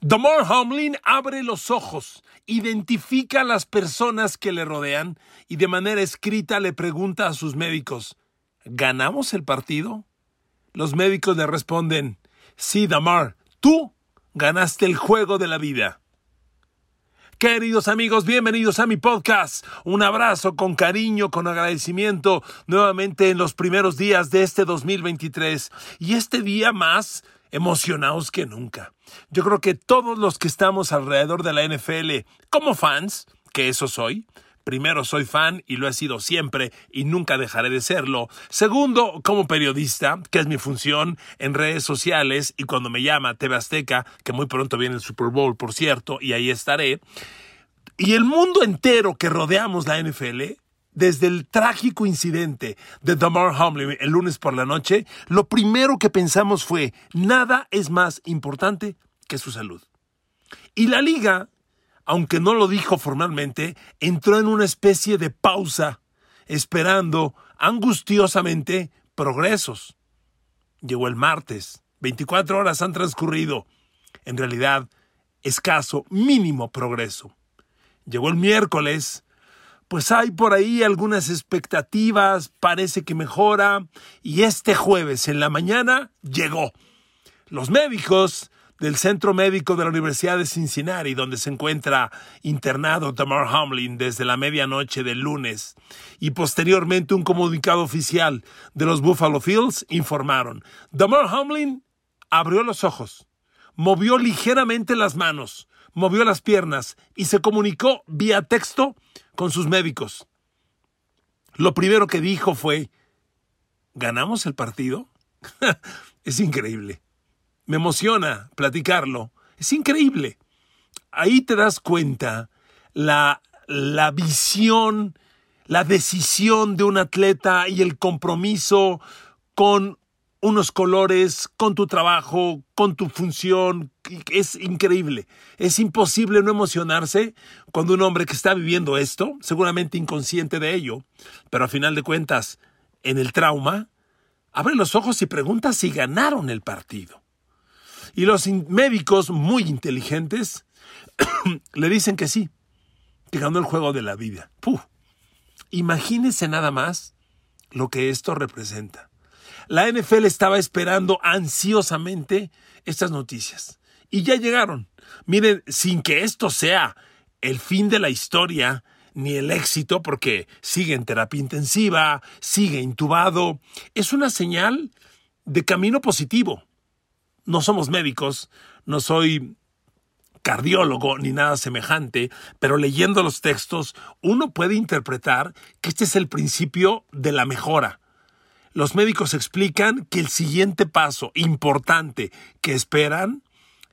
Damar Hamlin abre los ojos, identifica a las personas que le rodean y de manera escrita le pregunta a sus médicos, ¿ganamos el partido? Los médicos le responden, sí, Damar, tú ganaste el juego de la vida. Queridos amigos, bienvenidos a mi podcast. Un abrazo con cariño, con agradecimiento, nuevamente en los primeros días de este 2023. Y este día más emocionados que nunca. Yo creo que todos los que estamos alrededor de la NFL como fans, que eso soy, Primero, soy fan y lo he sido siempre y nunca dejaré de serlo. Segundo, como periodista, que es mi función en redes sociales y cuando me llama TV Azteca, que muy pronto viene el Super Bowl, por cierto, y ahí estaré. Y el mundo entero que rodeamos la NFL, desde el trágico incidente de Damar Hamlin el lunes por la noche, lo primero que pensamos fue, nada es más importante que su salud. Y la liga, aunque no lo dijo formalmente, entró en una especie de pausa, esperando angustiosamente progresos. Llegó el martes, 24 horas han transcurrido. En realidad, escaso, mínimo progreso. Llegó el miércoles, pues hay por ahí algunas expectativas, parece que mejora, y este jueves en la mañana llegó. Los médicos del Centro Médico de la Universidad de Cincinnati, donde se encuentra internado Tamar Hamlin desde la medianoche del lunes, y posteriormente un comunicado oficial de los Buffalo Fields informaron, Damar Hamlin abrió los ojos, movió ligeramente las manos, movió las piernas y se comunicó vía texto con sus médicos. Lo primero que dijo fue, ¿ganamos el partido? es increíble. Me emociona platicarlo. Es increíble. Ahí te das cuenta la, la visión, la decisión de un atleta y el compromiso con unos colores, con tu trabajo, con tu función. Es increíble. Es imposible no emocionarse cuando un hombre que está viviendo esto, seguramente inconsciente de ello, pero a final de cuentas, en el trauma, abre los ojos y pregunta si ganaron el partido. Y los médicos muy inteligentes le dicen que sí, que ganó el juego de la vida. Puh. Imagínese nada más lo que esto representa. La NFL estaba esperando ansiosamente estas noticias. Y ya llegaron. Miren, sin que esto sea el fin de la historia, ni el éxito, porque sigue en terapia intensiva, sigue intubado, es una señal de camino positivo. No somos médicos, no soy cardiólogo ni nada semejante, pero leyendo los textos uno puede interpretar que este es el principio de la mejora los médicos explican que el siguiente paso importante que esperan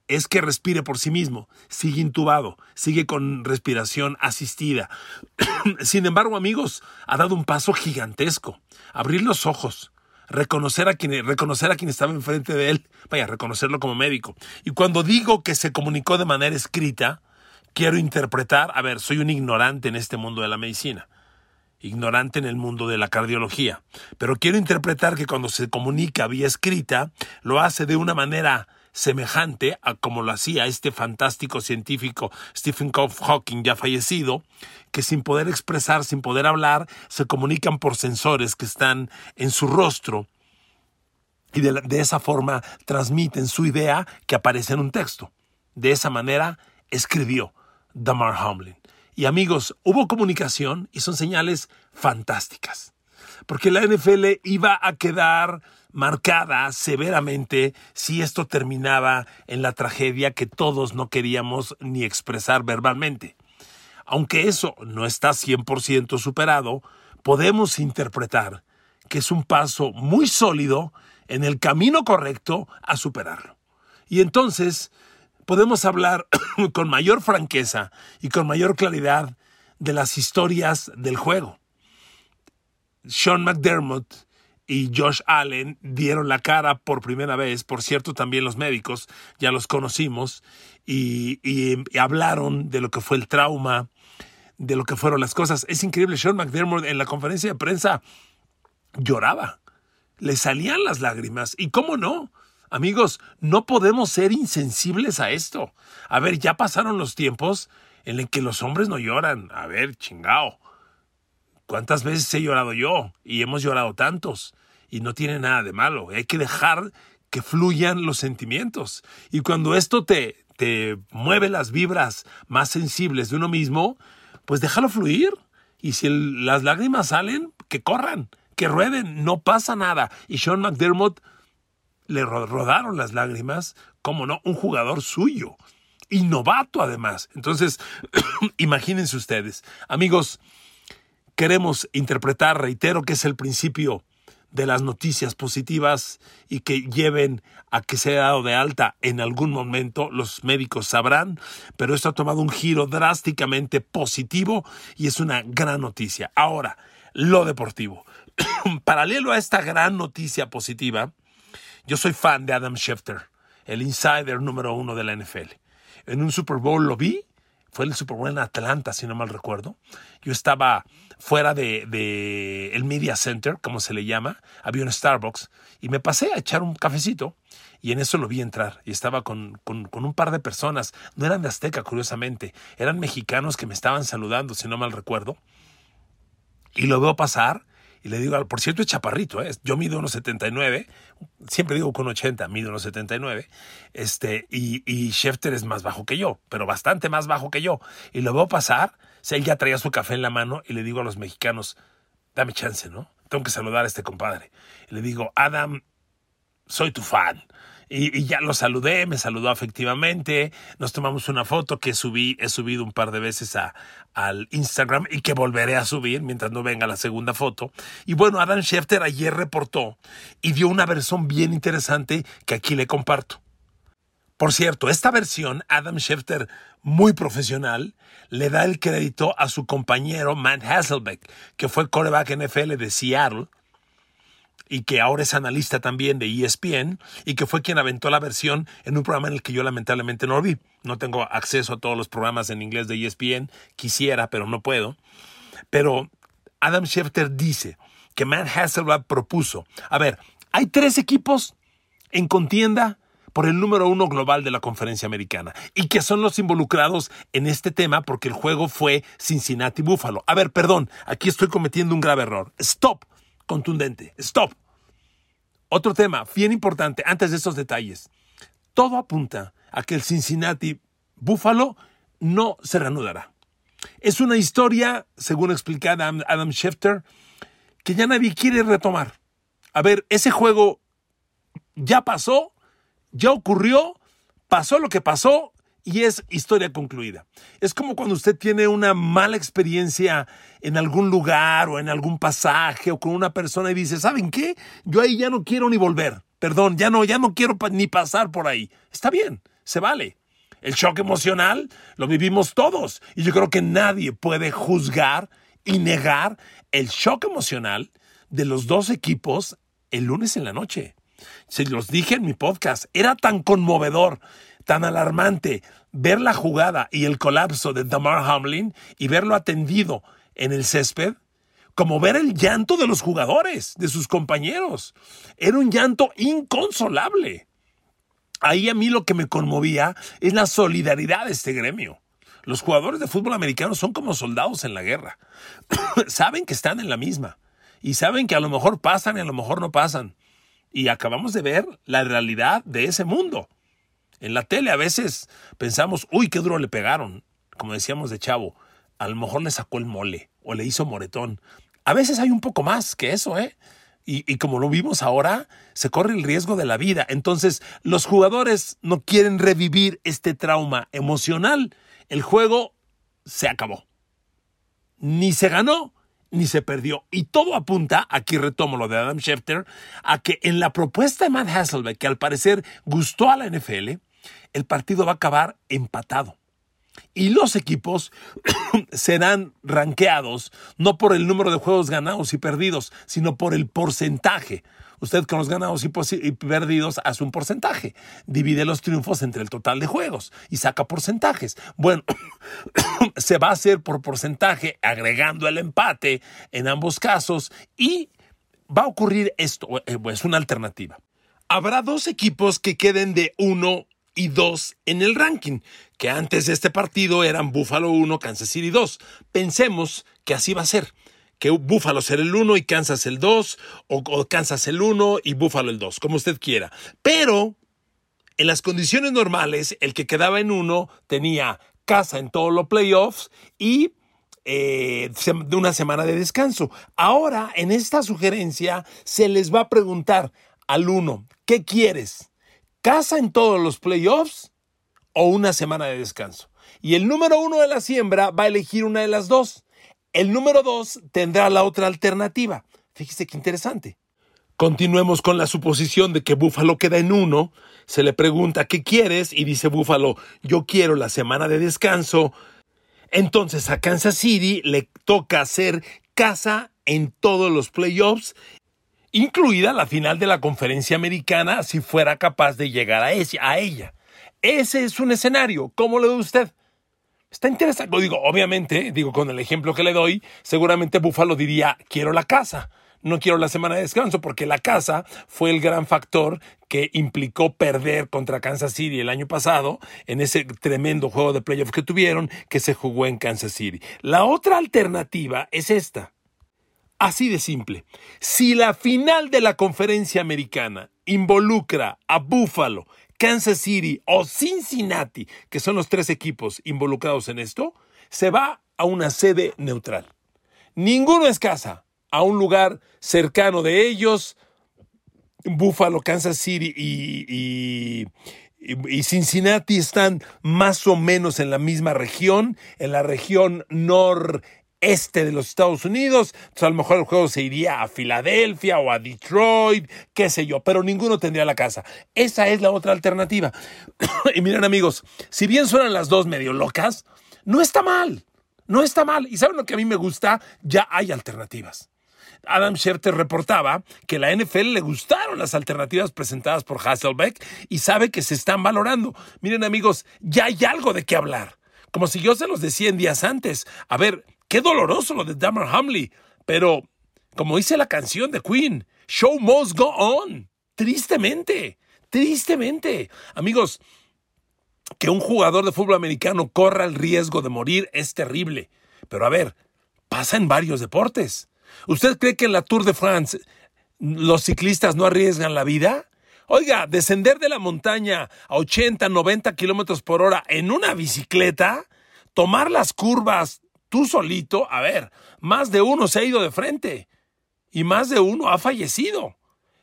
es que respire por sí mismo, sigue intubado, sigue con respiración asistida. Sin embargo, amigos, ha dado un paso gigantesco. Abrir los ojos, reconocer a quien, reconocer a quien estaba enfrente de él, vaya, reconocerlo como médico. Y cuando digo que se comunicó de manera escrita, quiero interpretar, a ver, soy un ignorante en este mundo de la medicina ignorante en el mundo de la cardiología, pero quiero interpretar que cuando se comunica vía escrita, lo hace de una manera semejante a como lo hacía este fantástico científico Stephen Hawking ya fallecido, que sin poder expresar, sin poder hablar, se comunican por sensores que están en su rostro y de, de esa forma transmiten su idea que aparece en un texto. De esa manera escribió Damar Hamlin. Y amigos, hubo comunicación y son señales fantásticas. Porque la NFL iba a quedar marcada severamente si esto terminaba en la tragedia que todos no queríamos ni expresar verbalmente. Aunque eso no está 100% superado, podemos interpretar que es un paso muy sólido en el camino correcto a superarlo. Y entonces podemos hablar con mayor franqueza y con mayor claridad de las historias del juego. Sean McDermott y Josh Allen dieron la cara por primera vez, por cierto también los médicos ya los conocimos y, hablaron de lo que fue el trauma, de lo que fueron las cosas. Es increíble, Sean McDermott en la conferencia de prensa lloraba, le salían las lágrimas y cómo no, Amigos, no podemos ser insensibles a esto. A ver, ya pasaron los tiempos en los que los hombres no lloran. A ver, chingao. ¿Cuántas veces he llorado yo? Y hemos llorado tantos. Y no tiene nada de malo. Hay que dejar que fluyan los sentimientos. Y cuando esto te, te mueve las vibras más sensibles de uno mismo, pues déjalo fluir. Y si las lágrimas salen, que corran, que rueden, no pasa nada. Y Sean McDermott le rodaron las lágrimas, como no, un jugador suyo. Y además. Entonces, imagínense ustedes. Amigos, queremos interpretar, reitero, que es el principio de las noticias positivas y que lleven a que sea dado de alta en algún momento, los médicos sabrán, pero esto ha tomado un giro drásticamente positivo y es una gran noticia. Ahora, lo deportivo. Paralelo a esta gran noticia positiva, yo soy fan de Adam Schefter, el insider número uno de la NFL. En un Super Bowl lo vi, fue el Super Bowl en Atlanta, si no mal recuerdo. Yo estaba fuera de, el Media Center, como se le llama, había un Starbucks, y me pasé a echar un cafecito, y en eso lo vi entrar, y estaba con, con, con un par de personas, no eran de Azteca, curiosamente, eran mexicanos que me estaban saludando, si no mal recuerdo, y lo veo pasar, y le digo, por cierto, es chaparrito, ¿eh? yo mido unos 79, siempre digo con 80, mido unos 79, este, y, y Schefter es más bajo que yo, pero bastante más bajo que yo. Y lo veo pasar, o él ya traía su café en la mano y le digo a los mexicanos, dame chance, ¿no? Tengo que saludar a este compadre. Y le digo, Adam, soy tu fan. Y, ya lo saludé, me saludó afectivamente, nos tomamos una foto que subí, he subido un par de veces a, al Instagram y que volveré a subir mientras no venga la segunda foto. Y bueno, Adam Schefter ayer reportó y dio una versión bien interesante que aquí le comparto. Por cierto, esta versión, Adam Schefter, muy profesional, le da el crédito a su compañero Matt Hasselbeck, que fue coreback NFL de Seattle, y que ahora es analista también de ESPN y que fue quien aventó la versión en un programa en el que yo lamentablemente no lo vi. No tengo acceso a todos los programas en inglés de ESPN, quisiera, pero no puedo. Pero Adam Schefter dice que Matt Hasselblad propuso, a ver, hay tres equipos en contienda por el número uno global de la conferencia americana y que son los involucrados en este tema porque el juego fue Cincinnati Buffalo. A ver, perdón, aquí estoy cometiendo un grave error. Stop, contundente, stop. Otro tema bien importante antes de estos detalles. Todo apunta a que el Cincinnati Buffalo no se reanudará. Es una historia, según explicaba Adam Schefter, que ya nadie quiere retomar. A ver, ese juego ya pasó, ya ocurrió, pasó lo que pasó y es historia concluida. Es como cuando usted tiene una mala experiencia en algún lugar o en algún pasaje o con una persona y dice, ¿saben qué? Yo ahí ya no quiero ni volver. Perdón, ya no, ya no quiero ni pasar por ahí. Está bien, se vale. El shock emocional lo vivimos todos y yo creo que nadie puede juzgar y negar el shock emocional de los dos equipos el lunes en la noche. Se los dije en mi podcast, era tan conmovedor tan alarmante ver la jugada y el colapso de Damar Hamlin y verlo atendido en el césped como ver el llanto de los jugadores, de sus compañeros. Era un llanto inconsolable. Ahí a mí lo que me conmovía es la solidaridad de este gremio. Los jugadores de fútbol americano son como soldados en la guerra. saben que están en la misma y saben que a lo mejor pasan y a lo mejor no pasan. Y acabamos de ver la realidad de ese mundo. En la tele a veces pensamos, uy, qué duro le pegaron, como decíamos de chavo, a lo mejor le sacó el mole o le hizo moretón. A veces hay un poco más que eso, ¿eh? Y, como lo vimos ahora, se corre el riesgo de la vida. Entonces, los jugadores no quieren revivir este trauma emocional. El juego se acabó. Ni se ganó, ni se perdió. Y todo apunta, aquí retomo lo de Adam Schefter, a que en la propuesta de Matt Hasselbeck, que al parecer gustó a la NFL, el partido va a acabar empatado. Y los equipos serán ranqueados no por el número de juegos ganados y perdidos, sino por el porcentaje. Usted con los ganados y, perdidos hace un porcentaje. Divide los triunfos entre el total de juegos y saca porcentajes. Bueno, se va a hacer por porcentaje agregando el empate en ambos casos y va a ocurrir esto. Eh, es una alternativa. Habrá dos equipos que queden de 1 y 2 en el ranking, que antes de este partido eran Buffalo 1, Kansas City 2. Pensemos que así va a ser que Buffalo será el 1 y Kansas el 2, o, Kansas el 1 y Buffalo el 2, como usted quiera. Pero en las condiciones normales, el que quedaba en 1 tenía casa en todos los playoffs y eh, de una semana de descanso. Ahora, en esta sugerencia, se les va a preguntar al 1, ¿qué quieres? ¿Casa en todos los playoffs o una semana de descanso? Y el número uno de la siembra va a elegir una de las dos. El número dos tendrá la otra alternativa. Fíjese qué interesante. Continuemos con la suposición de que Búfalo queda en uno. Se le pregunta ¿qué quieres? y dice Búfalo, yo quiero la semana de descanso. Entonces a Kansas City le toca hacer casa en todos los playoffs, incluida la final de la conferencia americana si fuera capaz de llegar a, a ella. Ese es un escenario. ¿Cómo lo ve usted? Está interesante. Digo, obviamente, digo, con el ejemplo que le doy, seguramente Buffalo diría, quiero la casa. No quiero la semana de descanso porque la casa fue el gran factor que implicó perder contra Kansas City el año pasado en ese tremendo juego de playoff que tuvieron que se jugó en Kansas City. La otra alternativa es esta. Así de simple. Si la final de la conferencia americana involucra a Buffalo Kansas City o Cincinnati, que son los tres equipos involucrados en esto, se va a una sede neutral. Ninguno es casa, a un lugar cercano de ellos. Buffalo, Kansas City y, y, Cincinnati están más o menos en la misma región, en la región nor este de los Estados Unidos. Entonces a lo mejor el juego se iría a Filadelfia o a Detroit, qué sé yo, pero ninguno tendría la casa. Esa es la otra alternativa. y miren amigos, si bien suenan las dos medio locas, no está mal. No está mal. ¿Y saben lo que a mí me gusta? Ya hay alternativas. Adam Schefter reportaba que la NFL le gustaron las alternativas presentadas por Hasselbeck y sabe que se están valorando. Miren amigos, ya hay algo de qué hablar. Como si yo se los decía en días antes. A ver, Qué doloroso lo de Dammer Hamley, pero como dice la canción de Queen, show must go on. Tristemente, tristemente. Amigos, que un jugador de fútbol americano corra el riesgo de morir es terrible. Pero a ver, pasa en varios deportes. ¿Usted cree que en la Tour de France los ciclistas no arriesgan la vida? Oiga, descender de la montaña a 80, 90 kilómetros por hora en una bicicleta, tomar las curvas tú solito, a ver, más de uno se ha ido de frente y más de uno ha fallecido.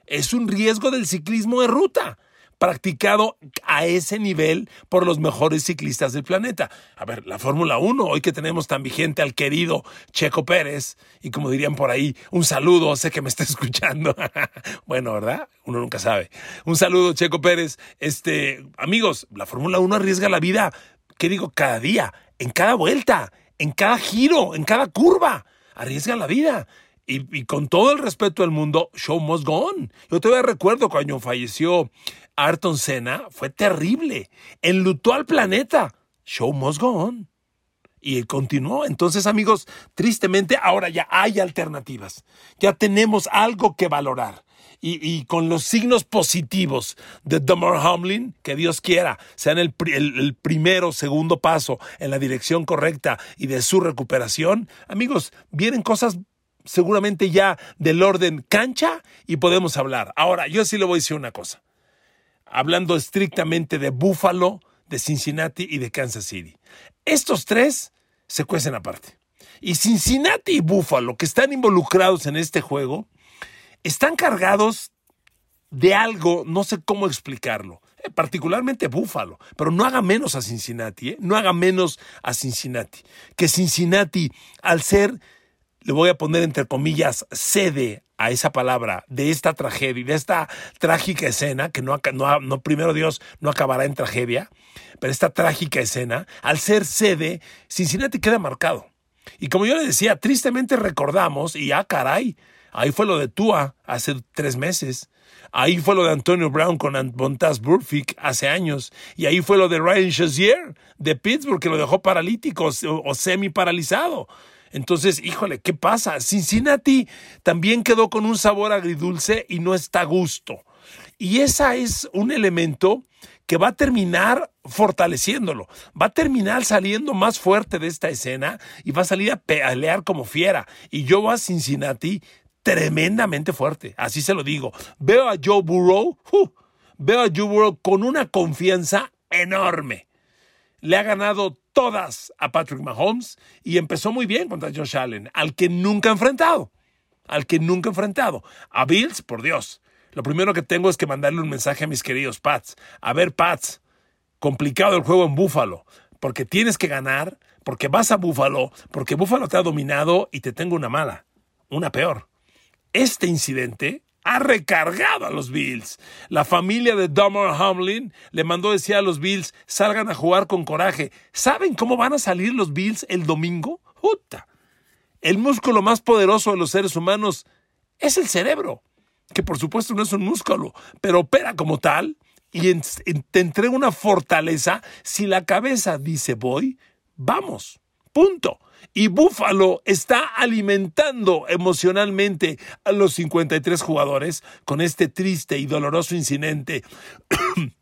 Es un riesgo del ciclismo de ruta, practicado a ese nivel por los mejores ciclistas del planeta. A ver, la Fórmula 1, hoy que tenemos tan vigente al querido Checo Pérez, y como dirían por ahí, un saludo, sé que me está escuchando. bueno, ¿verdad? Uno nunca sabe. Un saludo, Checo Pérez. Este, amigos, la Fórmula 1 arriesga la vida, ¿qué digo? Cada día, en cada vuelta en cada giro, en cada curva. Arriesga la vida. Y, con todo el respeto del mundo, show must go on. Yo todavía recuerdo cuando falleció Ayrton Senna, fue terrible. Enlutó al planeta. Show must go on. Y continuó. Entonces, amigos, tristemente ahora ya hay alternativas. Ya tenemos algo que valorar y, con los signos positivos de Dummer Hamlin, que Dios quiera, sean el, el, primero, segundo paso en la dirección correcta y de su recuperación, amigos, vienen cosas seguramente ya del orden cancha y podemos hablar. Ahora, yo sí le voy a decir una cosa. Hablando estrictamente de Buffalo, de Cincinnati y de Kansas City. Estos tres se cuecen aparte. Y Cincinnati y Buffalo, que están involucrados en este juego, están cargados de algo, no sé cómo explicarlo, eh, particularmente Búfalo, pero no haga menos a Cincinnati, ¿eh? no haga menos a Cincinnati. Que Cincinnati, al ser, le voy a poner entre comillas, cede a esa palabra de esta tragedia, de esta trágica escena, que no, no, no, primero Dios no acabará en tragedia, pero esta trágica escena, al ser sede, Cincinnati queda marcado. Y como yo le decía, tristemente recordamos, y ah, caray, Ahí fue lo de Tua hace tres meses. Ahí fue lo de Antonio Brown con Montaz Burfict hace años. Y ahí fue lo de Ryan Shazier de Pittsburgh, que lo dejó paralítico o, semi paralizado. Entonces, híjole, ¿qué pasa? Cincinnati también quedó con un sabor agridulce y no está a gusto. Y ese es un elemento que va a terminar fortaleciéndolo, va a terminar saliendo más fuerte de esta escena y va a salir a pelear como fiera. Y yo a Cincinnati tremendamente fuerte, así se lo digo. Veo a Joe Burrow, veo a Joe Burrow con una confianza enorme. Le ha ganado todas a Patrick Mahomes y empezó muy bien contra Josh Allen, al que nunca ha enfrentado, al que nunca ha enfrentado. A Bills, por Dios. Lo primero que tengo es que mandarle un mensaje a mis queridos Pats. A ver, Pats, complicado el juego en Búfalo, porque tienes que ganar, porque vas a Búfalo, porque Búfalo te ha dominado y te tengo una mala, una peor. Este incidente ha recargado a los Bills. La familia de Dummer Hamlin le mandó decir a los Bills, salgan a jugar con coraje. ¿Saben cómo van a salir los Bills el domingo? ¡Juta! El músculo más poderoso de los seres humanos es el cerebro, que por supuesto no es un músculo, pero opera como tal y te entrega una fortaleza. Si la cabeza dice voy, vamos. Y Buffalo está alimentando emocionalmente a los 53 jugadores con este triste y doloroso incidente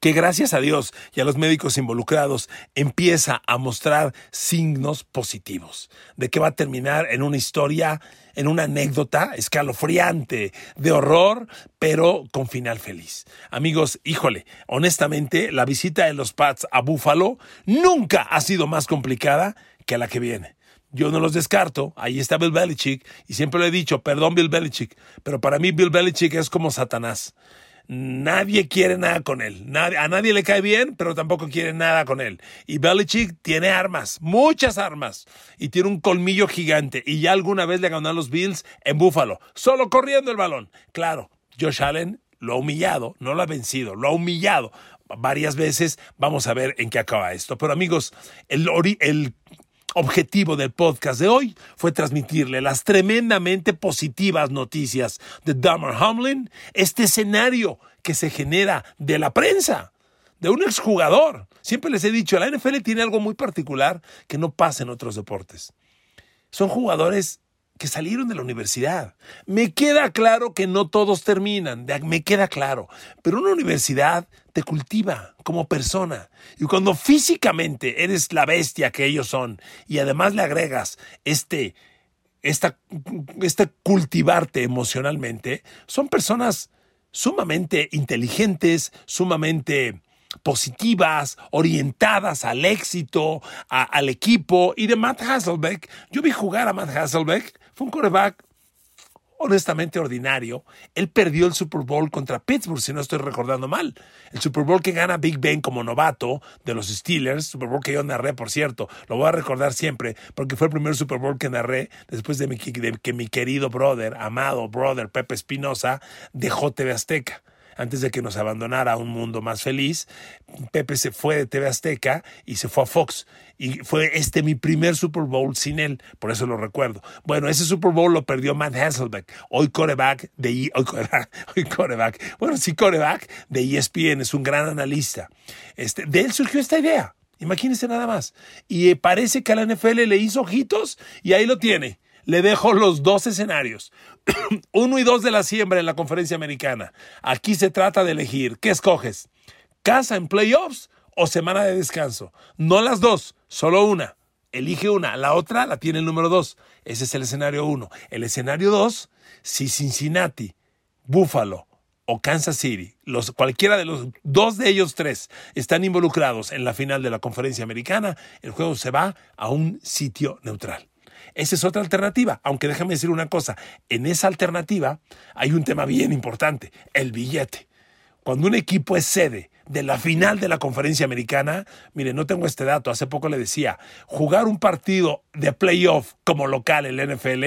que gracias a Dios y a los médicos involucrados empieza a mostrar signos positivos de que va a terminar en una historia, en una anécdota escalofriante de horror, pero con final feliz. Amigos, híjole, honestamente, la visita de los Pats a Buffalo nunca ha sido más complicada que la que viene. Yo no los descarto. Ahí está Bill Belichick. Y siempre lo he dicho, perdón Bill Belichick. Pero para mí Bill Belichick es como Satanás. Nadie quiere nada con él. a nadie le cae bien, pero tampoco quiere nada con él. Y Belichick tiene armas, muchas armas. Y tiene un colmillo gigante. Y ya alguna vez le ganó a los Bills en Búfalo. Solo corriendo el balón. Claro, Josh Allen lo ha humillado, no lo ha vencido, lo ha humillado varias veces. Vamos a ver en qué acaba esto. Pero amigos, el, el objetivo del podcast de hoy fue transmitirle las tremendamente positivas noticias de Dummer Hamlin, este escenario que se genera de la prensa, de un exjugador. Siempre les he dicho, la NFL tiene algo muy particular que no pasa en otros deportes. Son jugadores que salieron de la universidad. Me queda claro que no todos terminan, me queda claro, pero una universidad te cultiva como persona. Y cuando físicamente eres la bestia que ellos son y además le agregas este, esta, este cultivarte emocionalmente, son personas sumamente inteligentes, sumamente positivas, orientadas al éxito, al equipo. Y de Matt Hasselbeck, yo vi jugar a Matt Hasselbeck, fue un coreback honestamente ordinario. Él perdió el Super Bowl contra Pittsburgh, si no estoy recordando mal. El Super Bowl que gana Big Ben como novato de los Steelers, Super Bowl que yo narré, por cierto, lo voy a recordar siempre, porque fue el primer Super Bowl que narré después de, de que mi querido brother, amado brother Pepe Espinosa, dejó TV Azteca antes de que nos abandonara a un mundo más feliz, Pepe se fue de TV Azteca y se fue a Fox. Y fue este mi primer Super Bowl sin él, por eso lo recuerdo. Bueno, ese Super Bowl lo perdió Matt Hasselbeck, hoy coreback de hoy coreback, bueno, sí coreback de ESPN, es un gran analista. Este, de él surgió esta idea. Imagínense nada más. Y parece que a la NFL le hizo ojitos y ahí lo tiene le dejo los dos escenarios. Uno y dos de la siembra en la conferencia americana. Aquí se trata de elegir. ¿Qué escoges? ¿Casa en playoffs o semana de descanso? No las dos, solo una. Elige una, la otra la tiene el número dos. Ese es el escenario uno. El escenario dos, si Cincinnati, Buffalo o Kansas City, los, cualquiera de los dos de ellos tres están involucrados en la final de la conferencia americana, el juego se va a un sitio neutral. Esa es otra alternativa, aunque déjame decir una cosa, en esa alternativa hay un tema bien importante, el billete. Cuando un equipo es sede de la final de la conferencia americana, mire, no tengo este dato, hace poco le decía, jugar un partido de playoff como local en la NFL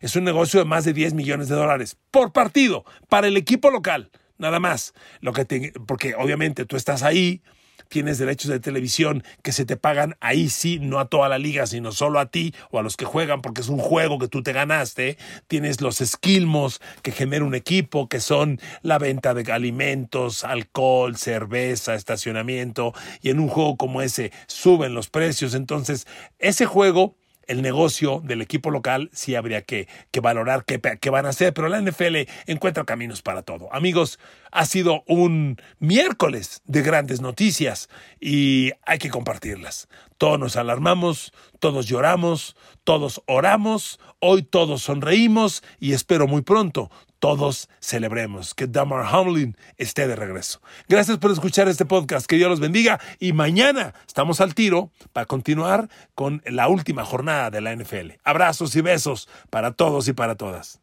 es un negocio de más de 10 millones de dólares por partido para el equipo local, nada más. Lo que porque obviamente tú estás ahí, tienes derechos de televisión que se te pagan ahí sí, no a toda la liga, sino solo a ti o a los que juegan porque es un juego que tú te ganaste. Tienes los esquilmos que genera un equipo, que son la venta de alimentos, alcohol, cerveza, estacionamiento. Y en un juego como ese suben los precios. Entonces, ese juego el negocio del equipo local sí habría que, que valorar qué, qué van a hacer, pero la NFL encuentra caminos para todo. Amigos, ha sido un miércoles de grandes noticias y hay que compartirlas. Todos nos alarmamos, todos lloramos, todos oramos, hoy todos sonreímos y espero muy pronto todos celebremos que Damar Hamlin esté de regreso. Gracias por escuchar este podcast, que Dios los bendiga y mañana estamos al tiro para continuar con la última jornada de la NFL. Abrazos y besos para todos y para todas.